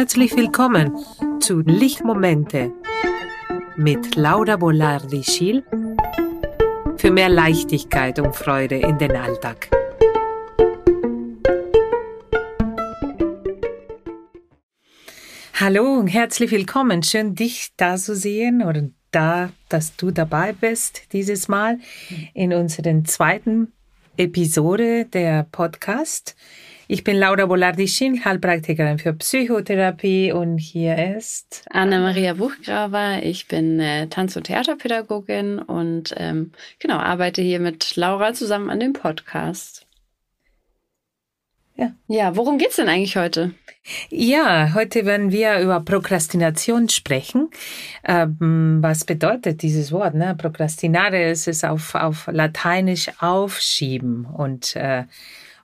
Herzlich willkommen zu Lichtmomente mit Laura Bolardi-Schiel für mehr Leichtigkeit und Freude in den Alltag. Hallo und herzlich willkommen. Schön, dich da zu sehen oder da, dass du dabei bist dieses Mal in unserer zweiten Episode der Podcast. Ich bin Laura Bolardi-Schin, Heilpraktikerin für Psychotherapie und hier ist Anna-Maria Buchgraber. Ich bin äh, Tanz- und Theaterpädagogin und ähm, genau arbeite hier mit Laura zusammen an dem Podcast. Ja. Ja, worum geht's denn eigentlich heute? Ja, heute werden wir über Prokrastination sprechen. Ähm, was bedeutet dieses Wort? Ne? Prokrastinare ist es auf, auf Lateinisch aufschieben und äh,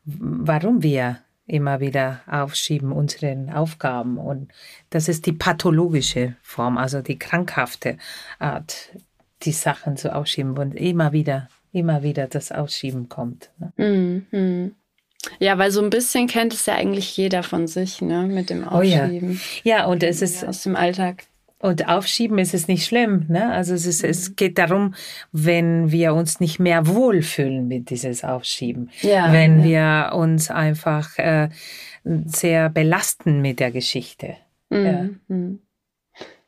warum wir immer wieder aufschieben unsere Aufgaben. Und das ist die pathologische Form, also die krankhafte Art, die Sachen zu aufschieben und immer wieder, immer wieder das Ausschieben kommt. Ne? Mhm. Ja, weil so ein bisschen kennt es ja eigentlich jeder von sich, ne, mit dem Aufschieben. Oh ja. ja, und es ist aus dem Alltag. Und aufschieben ist es nicht schlimm. Ne? Also es, ist, mhm. es geht darum, wenn wir uns nicht mehr wohlfühlen mit dieses Aufschieben. Ja, wenn ja. wir uns einfach äh, sehr belasten mit der Geschichte. Mhm. Ja. Mhm.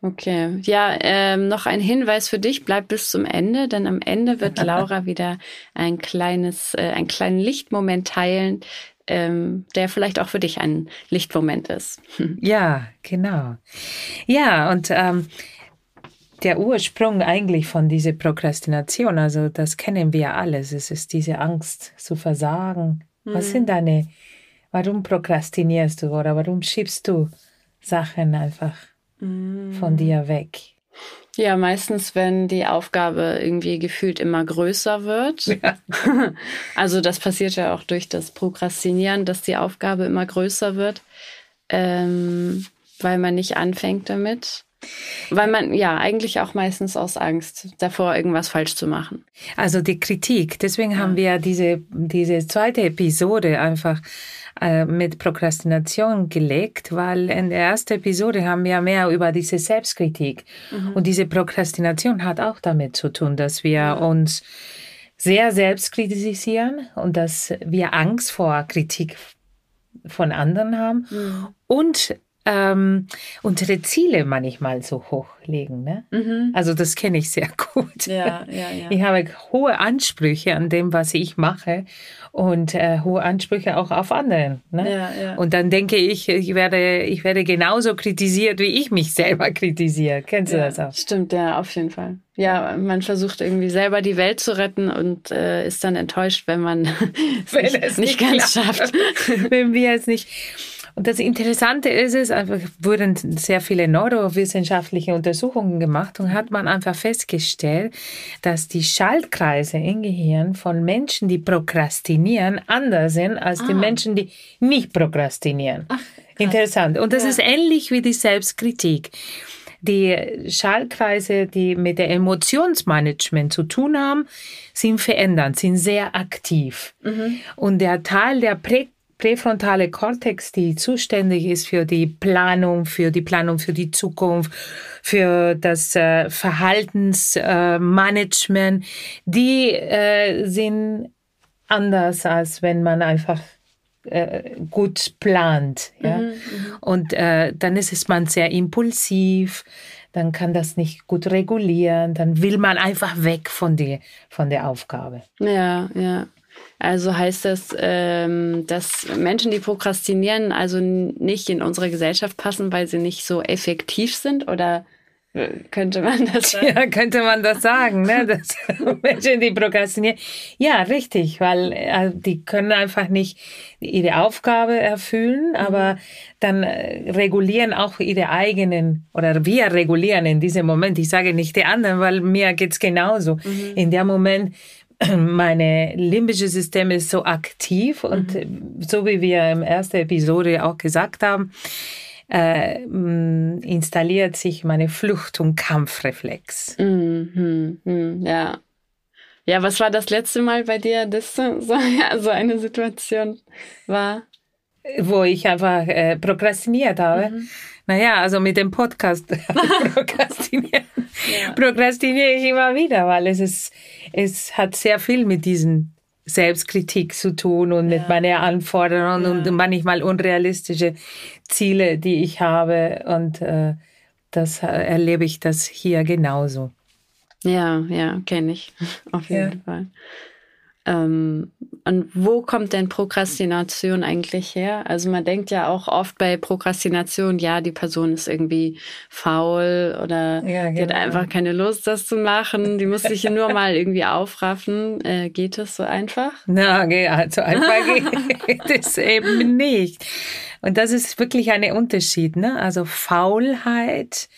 Okay, ja, ähm, noch ein Hinweis für dich, bleib bis zum Ende, denn am Ende wird Laura wieder ein kleines, äh, einen kleinen Lichtmoment teilen, ähm, der vielleicht auch für dich ein Lichtmoment ist. Ja, genau. Ja, und ähm, der Ursprung eigentlich von dieser Prokrastination, also das kennen wir alles, es ist diese Angst zu versagen. Mhm. Was sind deine, warum prokrastinierst du oder warum schiebst du Sachen einfach mhm. von dir weg? Ja, meistens, wenn die Aufgabe irgendwie gefühlt immer größer wird. Ja. Also das passiert ja auch durch das Prokrastinieren, dass die Aufgabe immer größer wird, ähm, weil man nicht anfängt damit. Weil man ja eigentlich auch meistens aus Angst davor, irgendwas falsch zu machen. Also die Kritik. Deswegen ja. haben wir diese, diese zweite Episode einfach äh, mit Prokrastination gelegt, weil in der ersten Episode haben wir mehr über diese Selbstkritik. Mhm. Und diese Prokrastination hat auch damit zu tun, dass wir ja. uns sehr selbst kritisieren und dass wir Angst vor Kritik von anderen haben mhm. und ähm, unsere Ziele manchmal so hochlegen. Ne? Mhm. Also das kenne ich sehr gut. Ja, ja, ja. Ich habe hohe Ansprüche an dem, was ich mache und äh, hohe Ansprüche auch auf anderen. Ne? Und dann denke ich, ich werde, ich werde genauso kritisiert, wie ich mich selber kritisiere. Kennst du das auch? Stimmt, ja, auf jeden Fall. Ja, man versucht irgendwie selber die Welt zu retten und äh, ist dann enttäuscht, wenn man wenn es nicht, nicht ganz schafft. wenn wir es nicht. Und das Interessante ist es, einfach wurden sehr viele neurowissenschaftliche Untersuchungen gemacht und hat man einfach festgestellt, dass die Schaltkreise im Gehirn von Menschen, die prokrastinieren, anders sind als ah. die Menschen, die nicht prokrastinieren. Ach, Interessant. Und das ja. ist ähnlich wie die Selbstkritik. Die Schaltkreise, die mit der Emotionsmanagement zu tun haben, sind verändert, sind sehr aktiv. Mhm. Und der Teil, der prä präfrontale Kortex, die zuständig ist für die Planung, für die Planung für die Zukunft, für das äh, Verhaltensmanagement, äh, die äh, sind anders, als wenn man einfach äh, gut plant. Ja? Mhm, mhm. Und äh, dann ist es man sehr impulsiv, dann kann das nicht gut regulieren, dann will man einfach weg von der, von der Aufgabe. Ja, ja. Also heißt das, ähm, dass Menschen, die prokrastinieren, also nicht in unsere Gesellschaft passen, weil sie nicht so effektiv sind oder äh, könnte man das sagen? Ja, könnte man das sagen, ne? Dass Menschen, die prokrastinieren. Ja, richtig, weil äh, die können einfach nicht ihre Aufgabe erfüllen, mhm. aber dann äh, regulieren auch ihre eigenen, oder wir regulieren in diesem Moment, ich sage nicht die anderen, weil mir geht's genauso. Mhm. In dem Moment meine limbische System ist so aktiv und mhm. so wie wir im ersten Episode auch gesagt haben, äh, installiert sich meine Flucht- und Kampfreflex. Mhm. Mhm. Ja. Ja, was war das letzte Mal bei dir, dass so, ja, so eine Situation war? wo ich einfach äh, prokrastiniert habe. Naja, also mit dem Podcast prokrastinieren, ja. prokrastiniere ich immer wieder, weil es ist, es hat sehr viel mit diesen Selbstkritik zu tun und ja. mit meinen Anforderungen ja. und manchmal unrealistische Ziele, die ich habe. Und äh, das äh, erlebe ich das hier genauso. Ja, ja, kenne ich auf jeden. Fall. Ähm, und wo kommt denn Prokrastination eigentlich her? Also man denkt ja auch oft bei Prokrastination, ja, die Person ist irgendwie faul oder ja, genau. die hat einfach keine Lust, das zu machen. Die muss sich nur mal irgendwie aufraffen. Äh, geht das so einfach? Na, so einfach geht es eben nicht. Und das ist wirklich ein Unterschied. Ne? Also Faulheit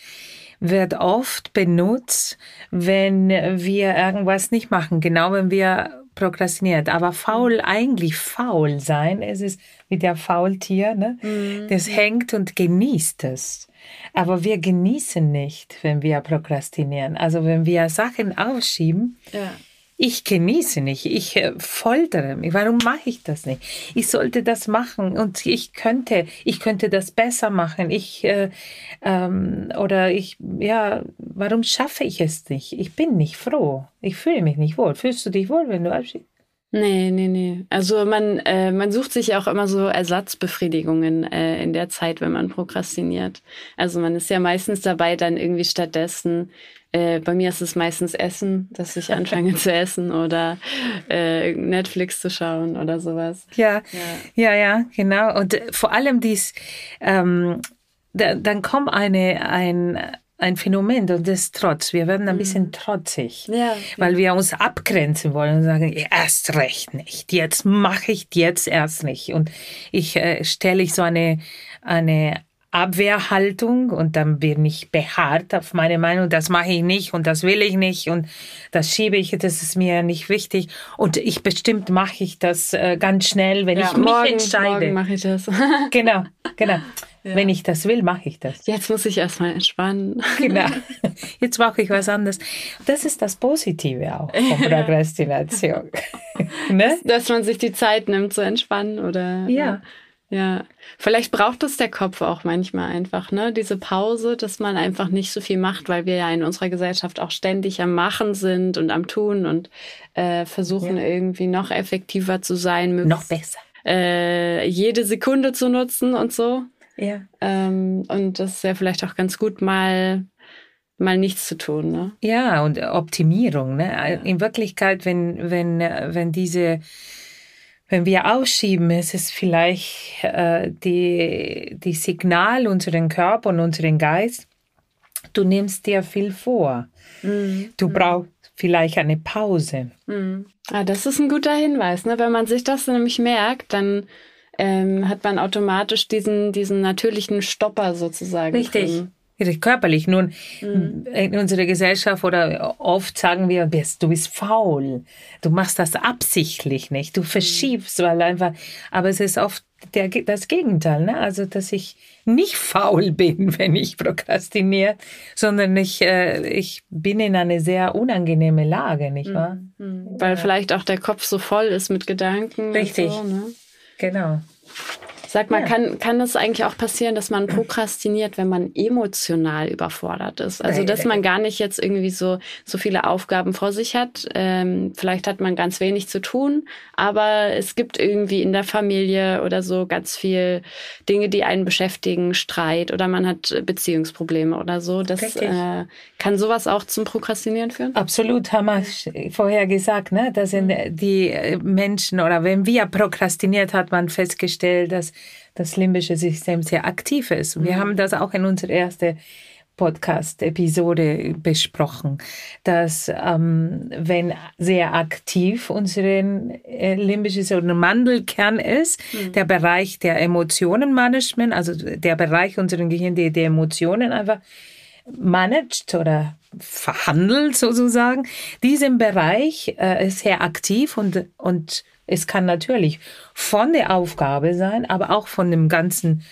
wird oft benutzt, wenn wir irgendwas nicht machen. Genau, wenn wir prokrastiniert. Aber faul, eigentlich faul sein, es ist wie der Faultier, ne? Mhm. das hängt und genießt es. Aber wir genießen nicht, wenn wir prokrastinieren. Also wenn wir Sachen aufschieben, ja ich genieße nicht, ich äh, foltere mich. Warum mache ich das nicht? Ich sollte das machen und ich könnte, ich könnte das besser machen. Ich äh, ähm, oder ich, ja, warum schaffe ich es nicht? Ich bin nicht froh. Ich fühle mich nicht wohl. Fühlst du dich wohl, wenn du abschiedst? Nee, nee, nee. Also man, äh, man sucht sich ja auch immer so Ersatzbefriedigungen äh, in der Zeit, wenn man prokrastiniert. Also man ist ja meistens dabei, dann irgendwie stattdessen, äh, bei mir ist es meistens Essen, dass ich anfange zu essen oder äh, Netflix zu schauen oder sowas. Ja, ja, ja, ja genau. Und äh, vor allem dies, ähm, da, dann kommt eine, ein, ein Phänomen und das ist Trotz. Wir werden ein bisschen mhm. trotzig, ja, weil wir uns abgrenzen wollen und sagen, erst recht nicht, jetzt mache ich jetzt erst nicht. Und ich äh, stelle ich so eine, eine Abwehrhaltung und dann bin ich beharrt auf meine Meinung, das mache ich nicht und das will ich nicht und das schiebe ich, das ist mir nicht wichtig und ich bestimmt mache ich das äh, ganz schnell, wenn ja, ich morgen, mich entscheide. Morgen mache ich das. genau, genau. Ja. Wenn ich das will, mache ich das. Jetzt muss ich erstmal entspannen. Genau. Jetzt mache ich was anderes. Das ist das Positive auch von Prokrastination. ne? Dass man sich die Zeit nimmt zu entspannen oder. Ja. Ja, vielleicht braucht es der Kopf auch manchmal einfach, ne? Diese Pause, dass man einfach nicht so viel macht, weil wir ja in unserer Gesellschaft auch ständig am Machen sind und am Tun und äh, versuchen ja. irgendwie noch effektiver zu sein, noch besser. Äh, jede Sekunde zu nutzen und so. Ja. Ähm, und das ist ja vielleicht auch ganz gut, mal mal nichts zu tun. Ne? Ja, und Optimierung. Ne? Ja. In Wirklichkeit, wenn, wenn, wenn diese, wenn wir ausschieben, ist es vielleicht äh, die, die Signal unseren Körper und unseren Geist, du nimmst dir viel vor. Mhm. Du brauchst vielleicht eine Pause. Mhm. Ah, das ist ein guter Hinweis. Ne? Wenn man sich das nämlich merkt, dann ähm, hat man automatisch diesen, diesen natürlichen Stopper sozusagen. Richtig. Drin. Körperlich. Nun, mhm. in unserer Gesellschaft oder oft sagen wir, du bist faul. Du machst das absichtlich nicht. Du mhm. verschiebst, weil einfach, aber es ist oft der, das Gegenteil, ne? Also, dass ich nicht faul bin, wenn ich prokrastiniere, sondern ich, äh, ich bin in eine sehr unangenehme Lage, nicht wahr? Mhm. Weil vielleicht auch der Kopf so voll ist mit Gedanken. Richtig. So, ne? Genau. Sag mal, ja. kann, kann es eigentlich auch passieren, dass man prokrastiniert, wenn man emotional überfordert ist? Also, dass man gar nicht jetzt irgendwie so, so viele Aufgaben vor sich hat. Ähm, vielleicht hat man ganz wenig zu tun, aber es gibt irgendwie in der Familie oder so ganz viel Dinge, die einen beschäftigen, Streit oder man hat Beziehungsprobleme oder so. Das äh, kann sowas auch zum Prokrastinieren führen? Absolut, haben wir vorher gesagt, ne? Das sind mhm. die Menschen oder wenn wir prokrastiniert, hat man festgestellt, dass das limbische System sehr aktiv ist. Wir mhm. haben das auch in unserer ersten Podcast-Episode besprochen, dass ähm, wenn sehr aktiv unser äh, limbisches oder Mandelkern ist, mhm. der Bereich der Emotionenmanagement, also der Bereich unseres Gehirns, der die Emotionen einfach managt oder verhandelt sozusagen, diesen Bereich äh, ist sehr aktiv und, und es kann natürlich von der Aufgabe sein, aber auch von dem ganzen,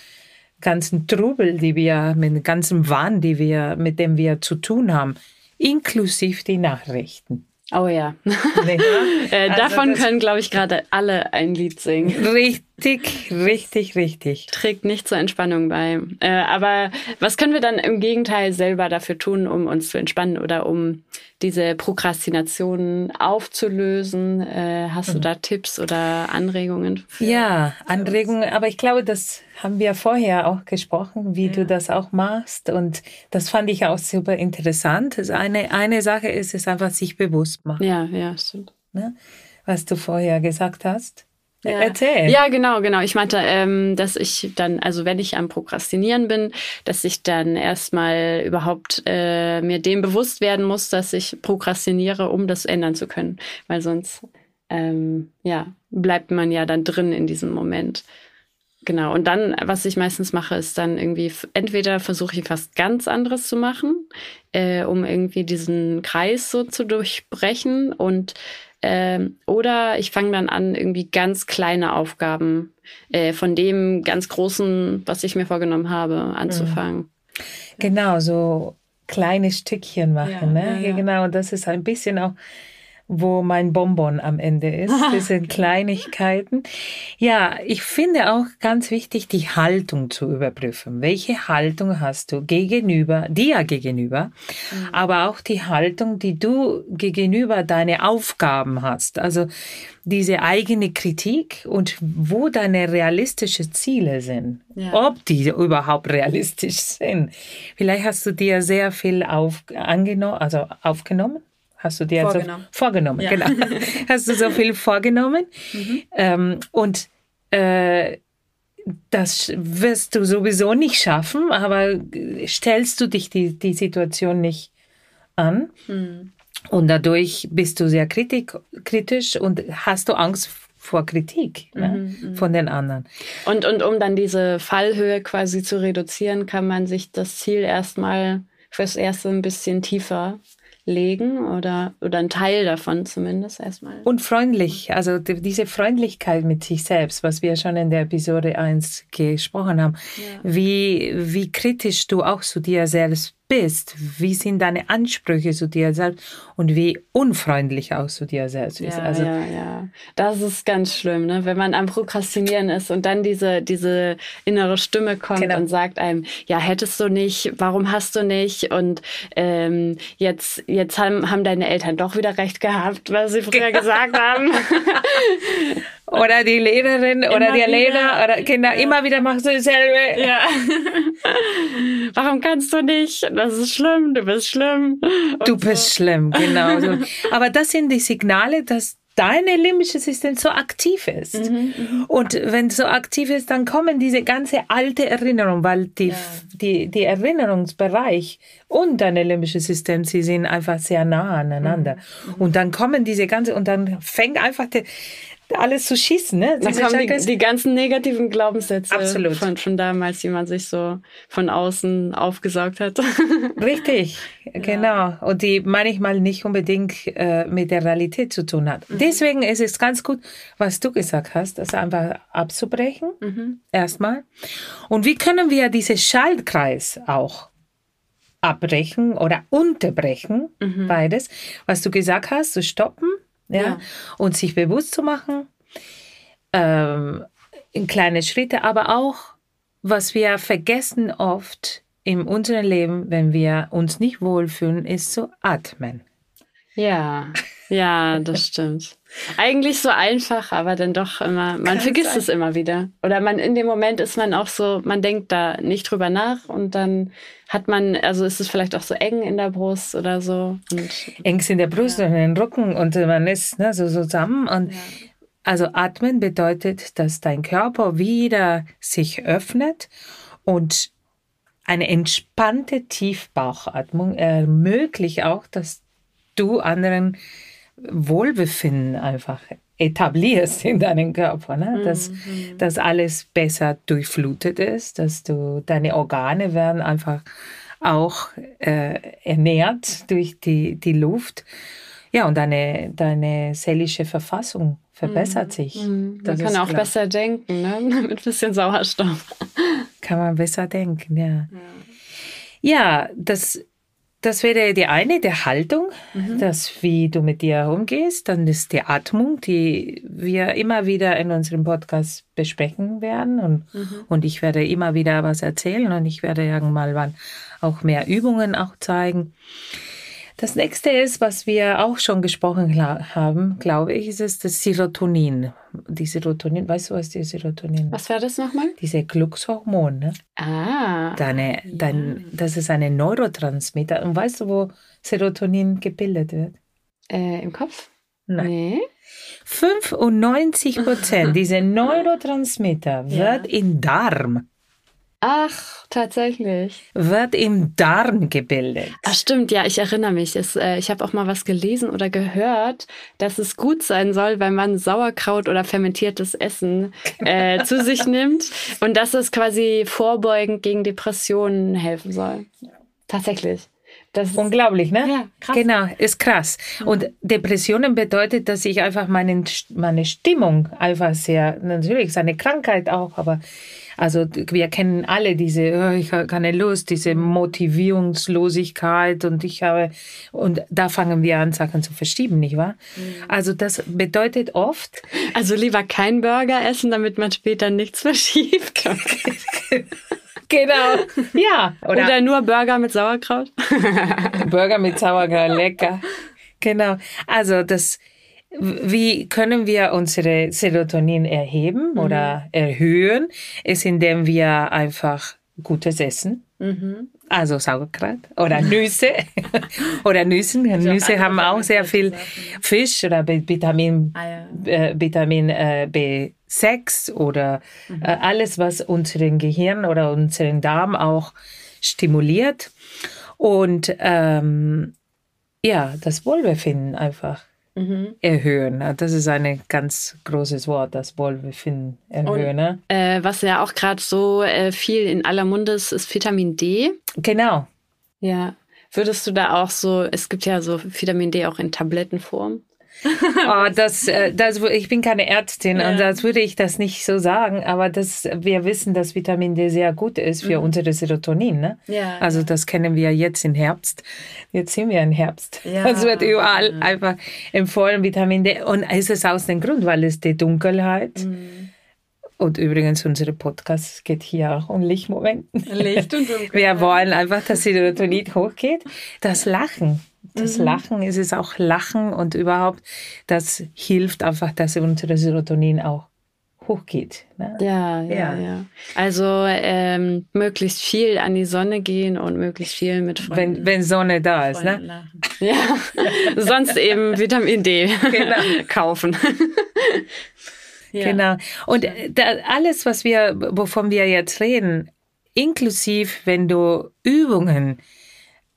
ganzen Trubel, die wir, mit dem ganzen Wahn, die wir, mit dem wir zu tun haben, inklusive die Nachrichten. Oh ja. äh, also davon können, glaube ich, gerade alle ein Lied singen. Richtig, Richtig, richtig, richtig. Trägt nicht zur Entspannung bei. Äh, aber was können wir dann im Gegenteil selber dafür tun, um uns zu entspannen oder um diese Prokrastination aufzulösen? Äh, hast mhm. du da Tipps oder Anregungen? Ja, Anregungen. Aber ich glaube, das haben wir vorher auch gesprochen, wie ja. du das auch machst. Und das fand ich auch super interessant. Also eine, eine Sache ist es einfach, sich bewusst machen. Ja, ja, stimmt. Ne? Was du vorher gesagt hast. Ja. Erzähl. Ja, genau, genau. Ich meinte, ähm, dass ich dann, also wenn ich am Prokrastinieren bin, dass ich dann erstmal überhaupt äh, mir dem bewusst werden muss, dass ich prokrastiniere, um das ändern zu können. Weil sonst, ähm, ja, bleibt man ja dann drin in diesem Moment. Genau. Und dann, was ich meistens mache, ist dann irgendwie, entweder versuche ich was ganz anderes zu machen, äh, um irgendwie diesen Kreis so zu durchbrechen und ähm, oder ich fange dann an, irgendwie ganz kleine Aufgaben äh, von dem ganz großen, was ich mir vorgenommen habe, anzufangen. Genau, so kleine Stückchen machen. Ja, ne? Ja, ja. Genau, das ist ein bisschen auch wo mein Bonbon am Ende ist. Das sind Kleinigkeiten. Ja, ich finde auch ganz wichtig, die Haltung zu überprüfen. Welche Haltung hast du gegenüber, dir gegenüber, mhm. aber auch die Haltung, die du gegenüber deine Aufgaben hast. Also diese eigene Kritik und wo deine realistischen Ziele sind. Ja. Ob die überhaupt realistisch sind. Vielleicht hast du dir sehr viel auf, angenommen, also aufgenommen Hast du dir vorgenommen? So, vorgenommen, ja. genau. Hast du so viel vorgenommen? Mhm. Ähm, und äh, das wirst du sowieso nicht schaffen, aber stellst du dich die, die Situation nicht an mhm. und dadurch bist du sehr kritik, kritisch und hast du Angst vor Kritik ne, mhm, von den anderen. Und, und um dann diese Fallhöhe quasi zu reduzieren, kann man sich das Ziel erstmal fürs Erste ein bisschen tiefer legen oder, oder ein Teil davon zumindest erstmal. Und freundlich, also diese Freundlichkeit mit sich selbst, was wir schon in der Episode 1 gesprochen haben, ja. wie, wie kritisch du auch zu dir selbst bist, wie sind deine Ansprüche zu dir selbst und wie unfreundlich auch zu dir selbst bist. Ja, also, ja, ja. Das ist ganz schlimm, ne? wenn man am Prokrastinieren ist und dann diese, diese innere Stimme kommt genau. und sagt einem, ja, hättest du nicht, warum hast du nicht und ähm, jetzt, jetzt haben, haben deine Eltern doch wieder recht gehabt, was sie früher genau. gesagt haben. oder die Lehrerin immer oder der Lehrer oder Kinder, ja. immer wieder machst du dasselbe. Ja. Warum kannst du nicht? Das ist schlimm, du bist schlimm. Und du bist so. schlimm, genau. So. Aber das sind die Signale, dass deine limbische System so aktiv ist. Mhm, mhm. und wenn es so aktiv ist, dann kommen diese ganze alte Erinnerung, weil die, ja. die, die Erinnerungsbereich und deine limbische System, sie sind einfach sehr nah aneinander. Mhm. Und dann kommen diese ganze, und dann fängt einfach die, alles zu schießen. Ne? Dann kommen die, die, ganzen negativen Glaubenssätze Absolut. Von, von damals, die man sich so von außen aufgesaugt hat. Richtig, genau. Und die manchmal nicht unbedingt äh, mit der Realität zu tun hat. Mhm. Deswegen ist es ganz gut, was du gesagt hast, das einfach abzubrechen, mhm. erstmal. Und wie können wir diesen Schaltkreis auch abbrechen oder unterbrechen, mhm. beides, was du gesagt hast, zu stoppen ja? ja. Und sich bewusst zu machen, ähm, in kleine Schritte, aber auch, was wir vergessen oft in unserem Leben, wenn wir uns nicht wohlfühlen, ist zu atmen. Ja, ja, das stimmt. Eigentlich so einfach, aber dann doch immer, man Kann vergisst sein. es immer wieder. Oder man in dem Moment ist man auch so, man denkt da nicht drüber nach und dann hat man, also ist es vielleicht auch so eng in der Brust oder so. Eng in der Brust ja. und in den Rücken und man ist ne, so zusammen. Und ja. also atmen bedeutet, dass dein Körper wieder sich öffnet und eine entspannte Tiefbauchatmung ermöglicht auch, dass du anderen Wohlbefinden einfach etablierst in deinem Körper, ne? dass, mhm. dass alles besser durchflutet ist, dass du deine Organe werden einfach auch äh, ernährt durch die, die Luft. Ja, und deine, deine seelische Verfassung verbessert mhm. sich. Mhm. Man kann auch klar. besser denken, ne? mit ein bisschen Sauerstoff. Kann man besser denken, ja. Ja, ja das das wäre die eine, der Haltung, mhm. das, wie du mit dir umgehst. Dann ist die Atmung, die wir immer wieder in unserem Podcast besprechen werden. Und, mhm. und ich werde immer wieder was erzählen und ich werde irgendwann auch mehr Übungen auch zeigen. Das nächste ist, was wir auch schon gesprochen haben, glaube ich, ist es das Serotonin. Die Serotonin, weißt du, was die Serotonin Was war das nochmal? Diese Glückshormon. Ne? Ah. Deine, dein, das ist eine Neurotransmitter. Und weißt du, wo Serotonin gebildet wird? Äh, Im Kopf? Nein. Nee. 95 Prozent dieser Neurotransmitter ja. wird im Darm Ach, tatsächlich. Wird im Darm gebildet. Ach stimmt, ja, ich erinnere mich. Es, äh, ich habe auch mal was gelesen oder gehört, dass es gut sein soll, wenn man Sauerkraut oder fermentiertes Essen äh, zu sich nimmt und dass es quasi vorbeugend gegen Depressionen helfen soll. Tatsächlich. Das ist unglaublich, ne? Ja, krass. Genau, ist krass. Und Depressionen bedeutet, dass ich einfach meine, meine Stimmung einfach sehr, natürlich ist eine Krankheit auch, aber also wir kennen alle diese, oh, ich habe keine Lust, diese Motivierungslosigkeit und ich habe, und da fangen wir an, Sachen zu verschieben, nicht wahr? Mhm. Also das bedeutet oft. Also lieber kein Burger essen, damit man später nichts verschiebt. genau, ja. Oder, Oder nur Burger mit Sauerkraut. Burger mit Sauerkraut, lecker. Genau. Also das, wie können wir unsere Serotonin erheben mhm. oder erhöhen? Ist, indem wir einfach Gutes essen. Mhm. Also Sauerkraut oder Nüsse oder Nüssen. Nüsse haben auch sehr viel Fisch oder Vitamin, ah, ja. äh, Vitamin äh, B6 oder mhm. äh, alles, was unseren Gehirn oder unseren Darm auch stimuliert. Und ähm, ja, das Wohlbefinden einfach mhm. erhöhen. Das ist ein ganz großes Wort, das Wohlbefinden erhöhen. Und, ne? äh, was ja auch gerade so äh, viel in aller Munde ist, ist Vitamin D. Genau. Ja. Würdest du da auch so, es gibt ja so Vitamin D auch in Tablettenform oh, das, äh, das, ich bin keine Ärztin ja. und das würde ich das nicht so sagen, aber das, wir wissen, dass Vitamin D sehr gut ist für mhm. unsere Serotonin. Ne? Ja, also das kennen wir jetzt im Herbst. Jetzt sind wir im Herbst. Ja. Es wird überall mhm. einfach empfohlen, Vitamin D. Und es ist aus dem Grund, weil es die Dunkelheit mhm. Und übrigens, unser Podcast geht hier auch um Lichtmomenten. Licht und Dunkelheit. Wir wollen einfach, dass die Serotonin hochgeht. Das Lachen das mhm. Lachen ist es auch Lachen und überhaupt, das hilft einfach, dass unsere Serotonin auch hochgeht. Ne? Ja, ja, ja, ja, Also ähm, möglichst viel an die Sonne gehen und möglichst viel mit Freunden. Wenn, wenn Sonne da ist, ne? Lachen. Ja, sonst eben Vitamin D genau. kaufen. ja. Genau. Und da, alles, was wir, wovon wir jetzt reden, inklusiv, wenn du Übungen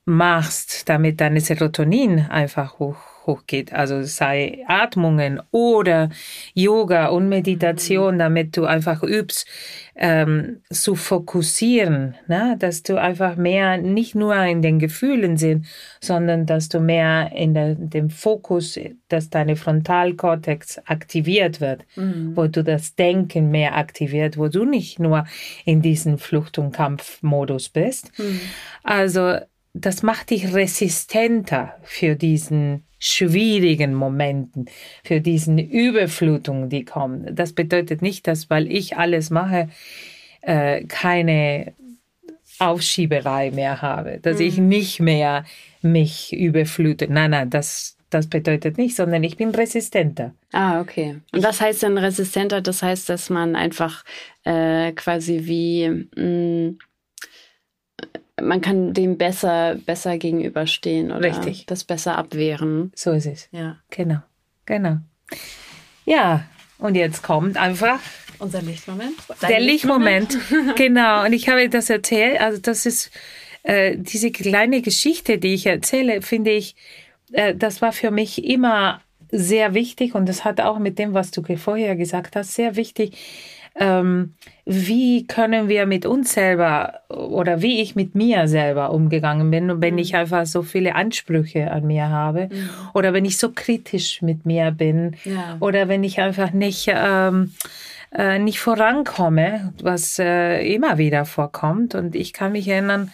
machst, damit deine Serotonin einfach hoch, hochgeht, also sei Atmungen oder Yoga und Meditation, damit du einfach übst, ähm, zu fokussieren, ne? dass du einfach mehr nicht nur in den Gefühlen sind, sondern dass du mehr in der, dem Fokus, dass deine Frontalkortex aktiviert wird, mhm. wo du das Denken mehr aktiviert, wo du nicht nur in diesem Flucht- und Kampfmodus bist. Mhm. Also das macht dich resistenter für diesen schwierigen Momenten, für diesen Überflutungen, die kommen. Das bedeutet nicht, dass weil ich alles mache, äh, keine Aufschieberei mehr habe, dass mhm. ich nicht mehr mich überflute. Nein, nein, das, das bedeutet nicht, sondern ich bin resistenter. Ah, okay. Und was heißt denn resistenter? Das heißt, dass man einfach äh, quasi wie mh, mm, man kann dem besser, besser gegenüberstehen oder Richtig. das besser abwehren. So ist es. Ja. Genau. Genau. Ja, und jetzt kommt einfach unser Lichtmoment. Der Lichtmoment. genau. Und ich habe das erzählt. Also das ist äh, diese kleine Geschichte, die ich erzähle, finde ich, äh, das war für mich immer sehr wichtig und das hat auch mit dem, was du vorher gesagt hast, sehr wichtig ähm, wie können wir mit uns selber oder wie ich mit mir selber umgegangen bin, wenn mhm. ich einfach so viele Ansprüche an mir habe mhm. oder wenn ich so kritisch mit mir bin ja. oder wenn ich einfach nicht, ähm, äh, nicht vorankomme, was äh, immer wieder vorkommt. Und ich kann mich erinnern,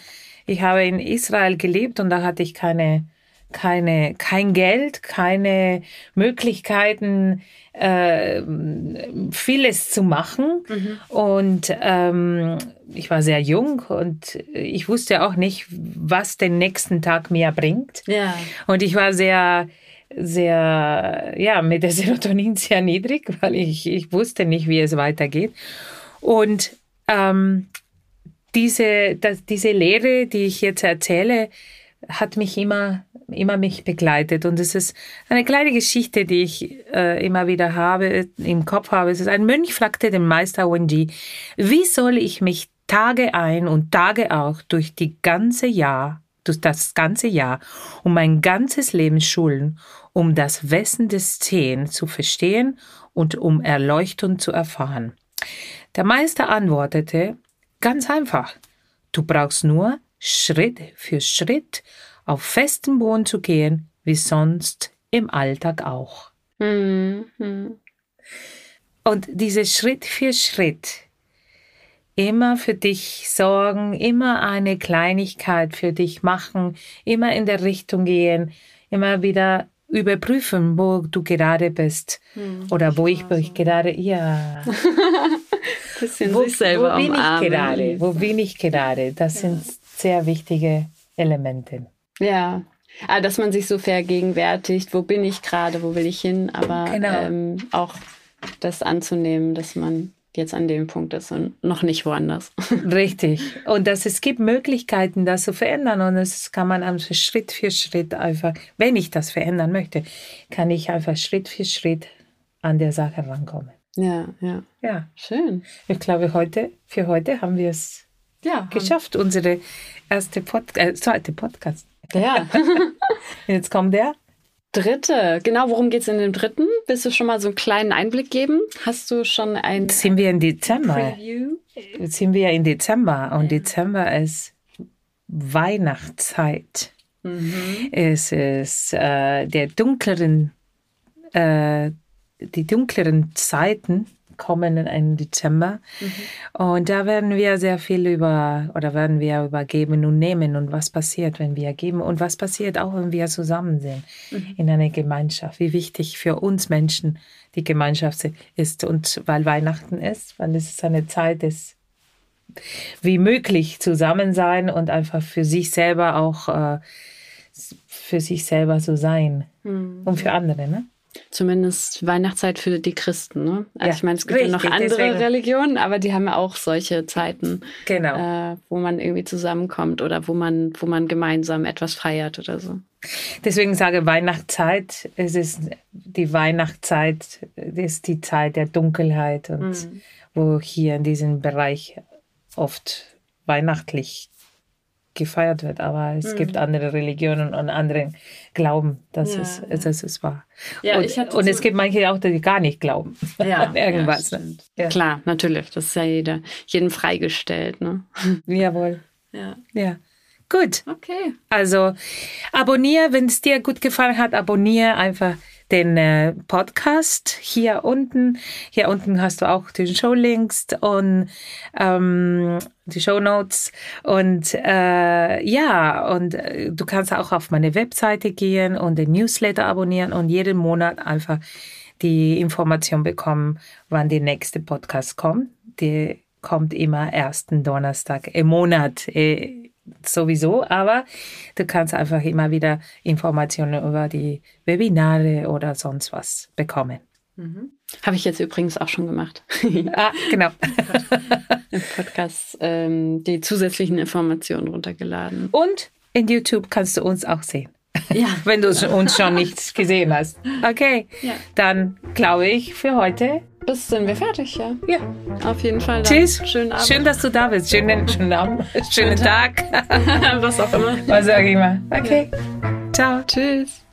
Ich habe in Israel gelebt und da hatte ich keine, keine, kein Geld, keine Möglichkeiten, äh, vieles zu machen. Mhm. Und ähm, ich war sehr jung und ich wusste auch nicht, was den nächsten Tag mir bringt. Ja. Und ich war sehr sehr, ja, mit der Serotonin sehr niedrig, weil ich, ich wusste nicht, wie es weitergeht. Und ähm, diese, das, diese Lehre, die ich jetzt erzähle, hat mich immer, immer mich begleitet. Und es ist eine kleine Geschichte, die ich äh, immer wieder habe, im Kopf habe. Es ist ein Mönch fragte den Meister Wenji, wie soll ich mich Tage ein und Tage auch durch die ganze Jahr, durch das ganze Jahr und mein ganzes Leben schulen, um das Wesen des Zehn zu verstehen und um Erleuchtung zu erfahren. Der Meister antwortete, ganz einfach, du brauchst nur Schritt für Schritt auf festen Boden zu gehen, wie sonst im Alltag auch. Mhm. Und diese Schritt für Schritt, immer für dich sorgen, immer eine Kleinigkeit für dich machen, immer in der Richtung gehen, immer wieder überprüfen, wo du gerade bist hm, oder wo ich, wo ich gerade, ja. Wo, wo bin ich gerade? Wo bin ich gerade? Das ja. sind sehr wichtige Elemente. Ja, aber dass man sich so vergegenwärtigt, wo bin ich gerade, wo will ich hin, aber genau. ähm, auch das anzunehmen, dass man jetzt an dem Punkt ist und noch nicht woanders. Richtig. Und dass es gibt Möglichkeiten, das zu verändern. Und das kann man einfach Schritt für Schritt einfach, wenn ich das verändern möchte, kann ich einfach Schritt für Schritt an der Sache rankommen. Ja, ja. Ja. Schön. Ich glaube, heute, für heute haben wir es ja, geschafft, unsere erste Pod äh, zweite Podcast. Ja. Jetzt kommt der dritte. Genau, worum geht es in dem dritten? Willst du schon mal so einen kleinen Einblick geben? Hast du schon ein Sind wir in Dezember? Preview? Sind wir in Dezember und ja. Dezember ist Weihnachtszeit. Mhm. Es ist äh, der dunkleren, äh, die dunkleren Zeiten kommen im Dezember. Mhm. Und da werden wir sehr viel über, oder werden wir über Geben und Nehmen und was passiert, wenn wir geben und was passiert auch, wenn wir zusammen sind mhm. in einer Gemeinschaft. Wie wichtig für uns Menschen die Gemeinschaft ist und weil Weihnachten ist, weil es ist eine Zeit des wie möglich zusammen sein und einfach für sich selber auch äh, für sich selber so sein mhm. und für andere, ne? Zumindest Weihnachtszeit für die Christen. Ne? Also ja, ich meine, es gibt richtig, ja noch andere deswegen. Religionen, aber die haben ja auch solche Zeiten, genau. äh, wo man irgendwie zusammenkommt oder wo man, wo man gemeinsam etwas feiert oder so. Deswegen sage Weihnachtszeit, es ist die Weihnachtszeit, ist die Zeit der Dunkelheit und mhm. wo hier in diesem Bereich oft weihnachtlich gefeiert wird, aber es mhm. gibt andere Religionen und andere Glauben, dass, ja, es, ja. dass es wahr. Ja, und, und es gibt manche auch, die gar nicht glauben ja, an irgendwas. Ja, Klar, natürlich, das ist ja jeder, jedem freigestellt. Ne? Jawohl. Ja. ja. Gut. Okay. Also abonniere, wenn es dir gut gefallen hat, abonniere einfach den äh, Podcast hier unten. Hier unten hast du auch die Showlinks und ähm, die Show Notes und äh, ja und äh, du kannst auch auf meine Webseite gehen und den Newsletter abonnieren und jeden Monat einfach die Information bekommen, wann der nächste Podcast kommt. Die kommt immer ersten Donnerstag im Monat. Äh, sowieso, aber du kannst einfach immer wieder Informationen über die Webinare oder sonst was bekommen. Mhm. Habe ich jetzt übrigens auch schon gemacht. ah, genau. Im Podcast ähm, die zusätzlichen Informationen runtergeladen. Und in YouTube kannst du uns auch sehen. Ja. Wenn du uns schon nicht gesehen hast. Okay. Ja. Dann glaube ich für heute bis sind wir fertig, ja. Ja. Auf jeden Fall. Dann. Tschüss. Schönen Abend. Schön, dass du da bist. Schönen, schönen Abend. Schönen, schönen Tag. Tag. Was auch immer. Was sag ich mal. Okay. Ja. Ciao. Tschüss.